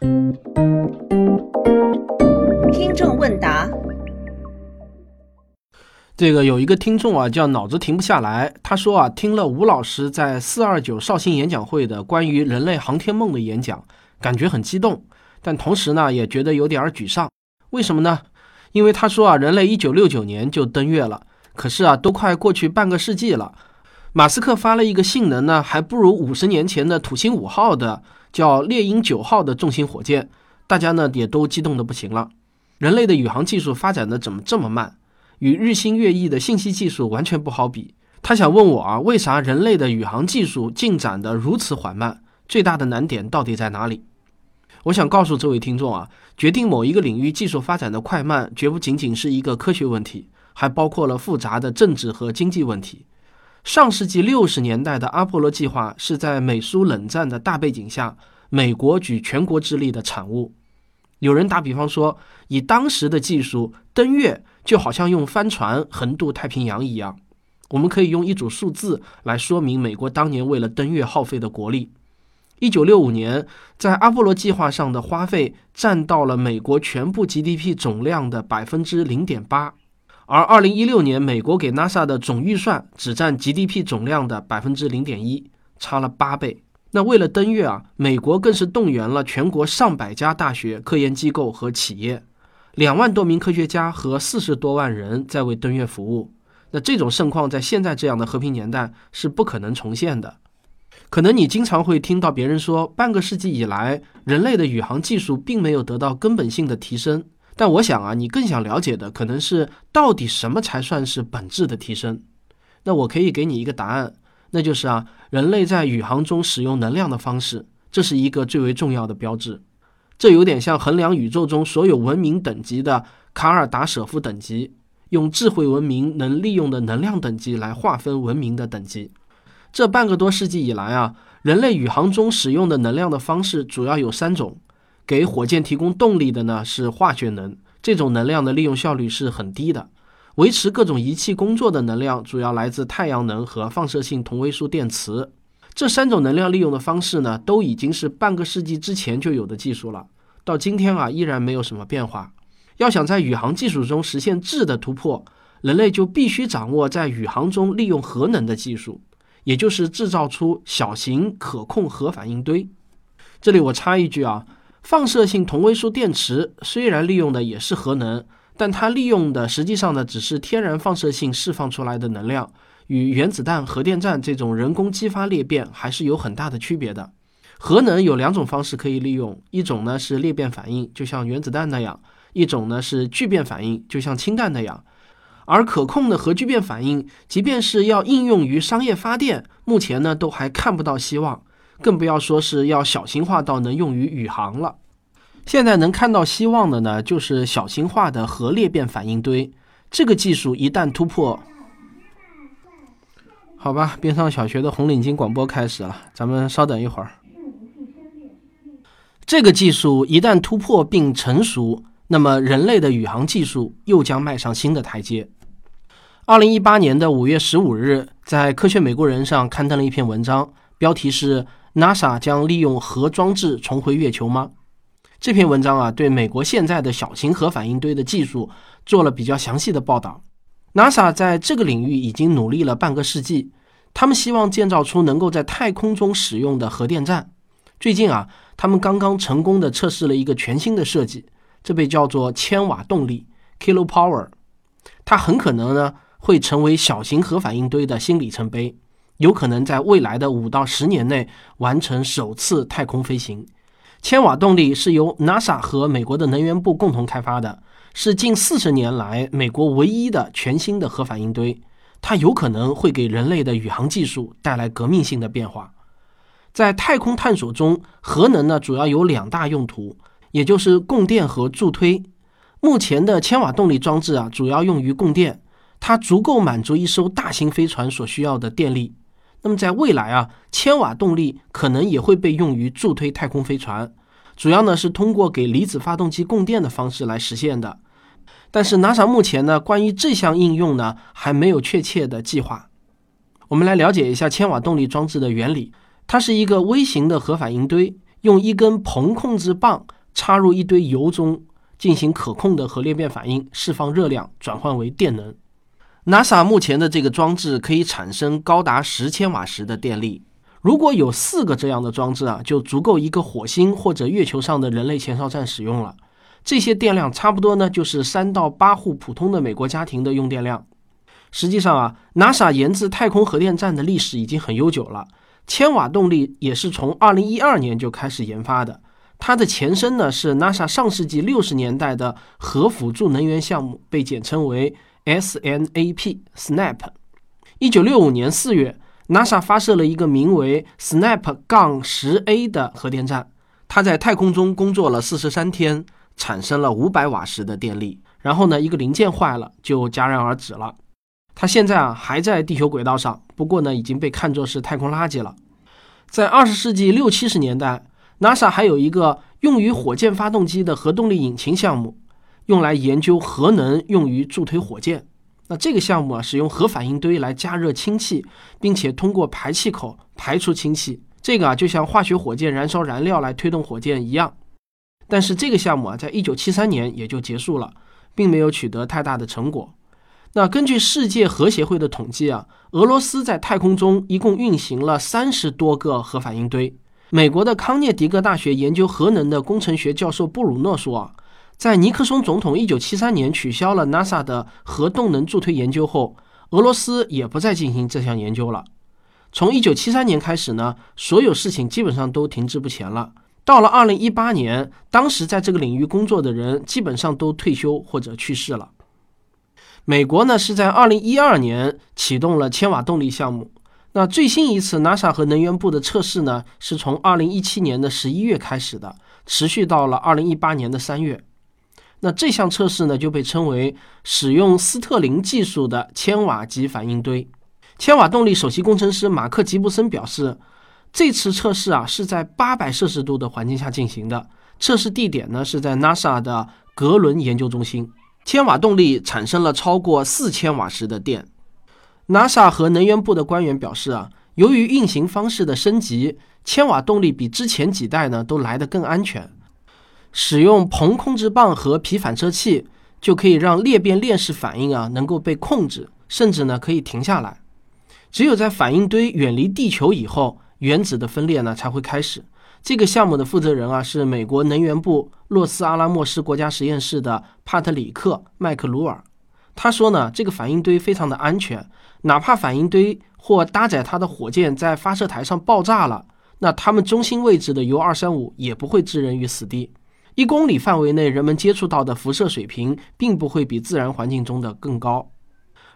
听众问答：这个有一个听众啊，叫脑子停不下来。他说啊，听了吴老师在四二九绍兴演讲会的关于人类航天梦的演讲，感觉很激动，但同时呢，也觉得有点沮丧。为什么呢？因为他说啊，人类一九六九年就登月了，可是啊，都快过去半个世纪了。马斯克发了一个性能呢，还不如五十年前的土星五号的叫猎鹰九号的重型火箭，大家呢也都激动的不行了。人类的宇航技术发展的怎么这么慢？与日新月异的信息技术完全不好比。他想问我啊，为啥人类的宇航技术进展的如此缓慢？最大的难点到底在哪里？我想告诉这位听众啊，决定某一个领域技术发展的快慢，绝不仅仅是一个科学问题，还包括了复杂的政治和经济问题。上世纪六十年代的阿波罗计划是在美苏冷战的大背景下，美国举全国之力的产物。有人打比方说，以当时的技术登月就好像用帆船横渡太平洋一样。我们可以用一组数字来说明美国当年为了登月耗费的国力。一九六五年，在阿波罗计划上的花费占到了美国全部 GDP 总量的百分之零点八，而二零一六年美国给 NASA 的总预算只占 GDP 总量的百分之零点一，差了八倍。那为了登月啊，美国更是动员了全国上百家大学、科研机构和企业，两万多名科学家和四十多万人在为登月服务。那这种盛况在现在这样的和平年代是不可能重现的。可能你经常会听到别人说，半个世纪以来，人类的宇航技术并没有得到根本性的提升。但我想啊，你更想了解的可能是，到底什么才算是本质的提升？那我可以给你一个答案，那就是啊，人类在宇航中使用能量的方式，这是一个最为重要的标志。这有点像衡量宇宙中所有文明等级的卡尔达舍夫等级，用智慧文明能利用的能量等级来划分文明的等级。这半个多世纪以来啊，人类宇航中使用的能量的方式主要有三种。给火箭提供动力的呢是化学能，这种能量的利用效率是很低的。维持各种仪器工作的能量主要来自太阳能和放射性同位素电池。这三种能量利用的方式呢，都已经是半个世纪之前就有的技术了，到今天啊依然没有什么变化。要想在宇航技术中实现质的突破，人类就必须掌握在宇航中利用核能的技术。也就是制造出小型可控核反应堆。这里我插一句啊，放射性同位素电池虽然利用的也是核能，但它利用的实际上呢只是天然放射性释放出来的能量，与原子弹、核电站这种人工激发裂变还是有很大的区别的。核能有两种方式可以利用，一种呢是裂变反应，就像原子弹那样；一种呢是聚变反应，就像氢弹那样。而可控的核聚变反应，即便是要应用于商业发电，目前呢都还看不到希望，更不要说是要小型化到能用于宇航了。现在能看到希望的呢，就是小型化的核裂变反应堆。这个技术一旦突破，好吧，边上小学的红领巾广播开始了，咱们稍等一会儿。这个技术一旦突破并成熟，那么人类的宇航技术又将迈上新的台阶。二零一八年的五月十五日，在《科学美国人》上刊登了一篇文章，标题是 “NASA 将利用核装置重回月球吗？”这篇文章啊，对美国现在的小型核反应堆的技术做了比较详细的报道。NASA 在这个领域已经努力了半个世纪，他们希望建造出能够在太空中使用的核电站。最近啊，他们刚刚成功的测试了一个全新的设计，这被叫做千瓦动力 （Kilo Power），它很可能呢。会成为小型核反应堆的新里程碑，有可能在未来的五到十年内完成首次太空飞行。千瓦动力是由 NASA 和美国的能源部共同开发的，是近四十年来美国唯一的全新的核反应堆。它有可能会给人类的宇航技术带来革命性的变化。在太空探索中，核能呢主要有两大用途，也就是供电和助推。目前的千瓦动力装置啊，主要用于供电。它足够满足一艘大型飞船所需要的电力。那么在未来啊，千瓦动力可能也会被用于助推太空飞船，主要呢是通过给离子发动机供电的方式来实现的。但是 NASA 目前呢，关于这项应用呢，还没有确切的计划。我们来了解一下千瓦动力装置的原理。它是一个微型的核反应堆，用一根硼控制棒插入一堆铀中，进行可控的核裂变反应，释放热量转换为电能。NASA 目前的这个装置可以产生高达十千瓦时的电力。如果有四个这样的装置啊，就足够一个火星或者月球上的人类前哨站使用了。这些电量差不多呢，就是三到八户普通的美国家庭的用电量。实际上啊，NASA 研制太空核电站的历史已经很悠久了。千瓦动力也是从二零一二年就开始研发的。它的前身呢是 NASA 上世纪六十年代的核辅助能源项目，被简称为 SNAP（SNAP）。一九六五年四月，NASA 发射了一个名为 SNAP- 杠十 A 的核电站。它在太空中工作了四十三天，产生了五百瓦时的电力。然后呢，一个零件坏了，就戛然而止了。它现在啊还在地球轨道上，不过呢已经被看作是太空垃圾了。在二十世纪六七十年代，NASA 还有一个用于火箭发动机的核动力引擎项目，用来研究核能用于助推火箭。那这个项目啊，使用核反应堆来加热氢气，并且通过排气口排出氢气。这个啊，就像化学火箭燃烧燃料来推动火箭一样。但是这个项目啊，在一九七三年也就结束了，并没有取得太大的成果。那根据世界核协会的统计啊，俄罗斯在太空中一共运行了三十多个核反应堆。美国的康涅狄格大学研究核能的工程学教授布鲁诺说啊，在尼克松总统一九七三年取消了 NASA 的核动能助推研究后，俄罗斯也不再进行这项研究了。从一九七三年开始呢，所有事情基本上都停滞不前了。到了二零一八年，当时在这个领域工作的人基本上都退休或者去世了。美国呢是在二零一二年启动了千瓦动力项目。那最新一次 NASA 和能源部的测试呢，是从二零一七年的十一月开始的，持续到了二零一八年的三月。那这项测试呢就被称为使用斯特林技术的千瓦级反应堆。千瓦动力首席工程师马克吉布森表示，这次测试啊是在八百摄氏度的环境下进行的，测试地点呢是在 NASA 的格伦研究中心。千瓦动力产生了超过四千瓦时的电。NASA 和能源部的官员表示啊，由于运行方式的升级，千瓦动力比之前几代呢都来得更安全。使用硼控制棒和皮反射器，就可以让裂变链式反应啊能够被控制，甚至呢可以停下来。只有在反应堆远离地球以后，原子的分裂呢才会开始。这个项目的负责人啊，是美国能源部洛斯阿拉莫斯国家实验室的帕特里克·麦克鲁尔。他说呢，这个反应堆非常的安全，哪怕反应堆或搭载它的火箭在发射台上爆炸了，那它们中心位置的铀二三五也不会置人于死地。一公里范围内人们接触到的辐射水平，并不会比自然环境中的更高。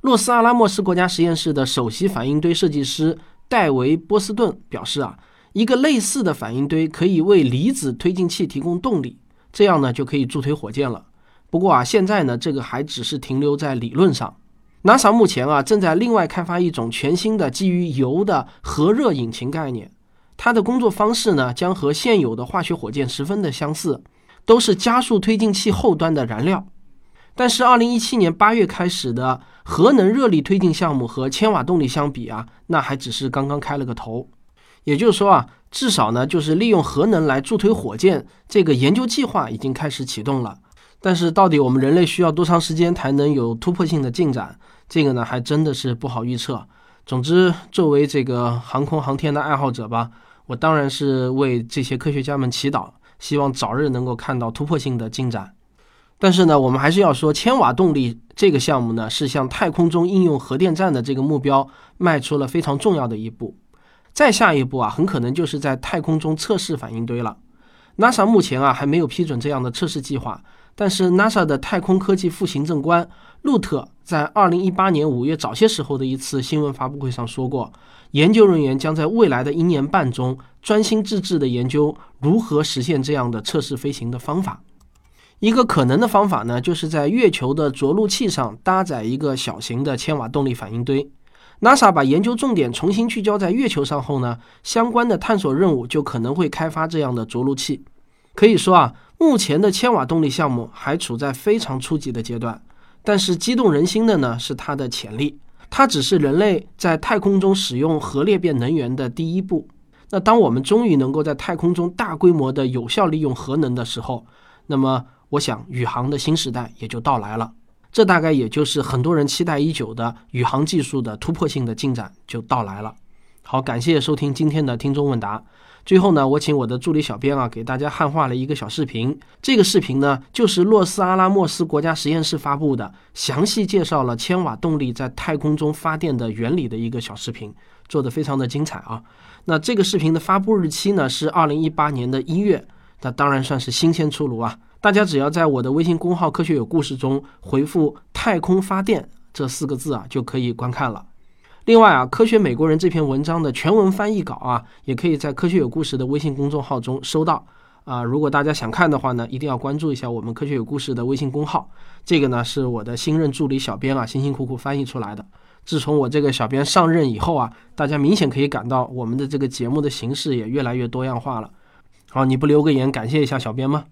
洛斯阿拉莫斯国家实验室的首席反应堆设计师戴维·波斯顿表示啊。一个类似的反应堆可以为离子推进器提供动力，这样呢就可以助推火箭了。不过啊，现在呢这个还只是停留在理论上。NASA 目前啊正在另外开发一种全新的基于铀的核热引擎概念，它的工作方式呢将和现有的化学火箭十分的相似，都是加速推进器后端的燃料。但是2017年8月开始的核能热力推进项目和千瓦动力相比啊，那还只是刚刚开了个头。也就是说啊，至少呢，就是利用核能来助推火箭这个研究计划已经开始启动了。但是，到底我们人类需要多长时间才能有突破性的进展？这个呢，还真的是不好预测。总之，作为这个航空航天的爱好者吧，我当然是为这些科学家们祈祷，希望早日能够看到突破性的进展。但是呢，我们还是要说，千瓦动力这个项目呢，是向太空中应用核电站的这个目标迈出了非常重要的一步。再下一步啊，很可能就是在太空中测试反应堆了。NASA 目前啊还没有批准这样的测试计划，但是 NASA 的太空科技副行政官路特在2018年5月早些时候的一次新闻发布会上说过，研究人员将在未来的一年半中专心致志地研究如何实现这样的测试飞行的方法。一个可能的方法呢，就是在月球的着陆器上搭载一个小型的千瓦动力反应堆。NASA 把研究重点重新聚焦在月球上后呢，相关的探索任务就可能会开发这样的着陆器。可以说啊，目前的千瓦动力项目还处在非常初级的阶段，但是激动人心的呢是它的潜力。它只是人类在太空中使用核裂变能源的第一步。那当我们终于能够在太空中大规模的有效利用核能的时候，那么我想宇航的新时代也就到来了。这大概也就是很多人期待已久的宇航技术的突破性的进展就到来了。好，感谢收听今天的听众问答。最后呢，我请我的助理小编啊，给大家汉化了一个小视频。这个视频呢，就是洛斯阿拉莫斯国家实验室发布的，详细介绍了千瓦动力在太空中发电的原理的一个小视频，做的非常的精彩啊。那这个视频的发布日期呢是二零一八年的一月，那当然算是新鲜出炉啊。大家只要在我的微信公号“科学有故事”中回复“太空发电”这四个字啊，就可以观看了。另外啊，科学美国人这篇文章的全文翻译稿啊，也可以在科学有故事的微信公众号中收到啊。如果大家想看的话呢，一定要关注一下我们科学有故事的微信公号。这个呢是我的新任助理小编啊，辛辛苦苦翻译出来的。自从我这个小编上任以后啊，大家明显可以感到我们的这个节目的形式也越来越多样化了。好，你不留个言感谢一下小编吗？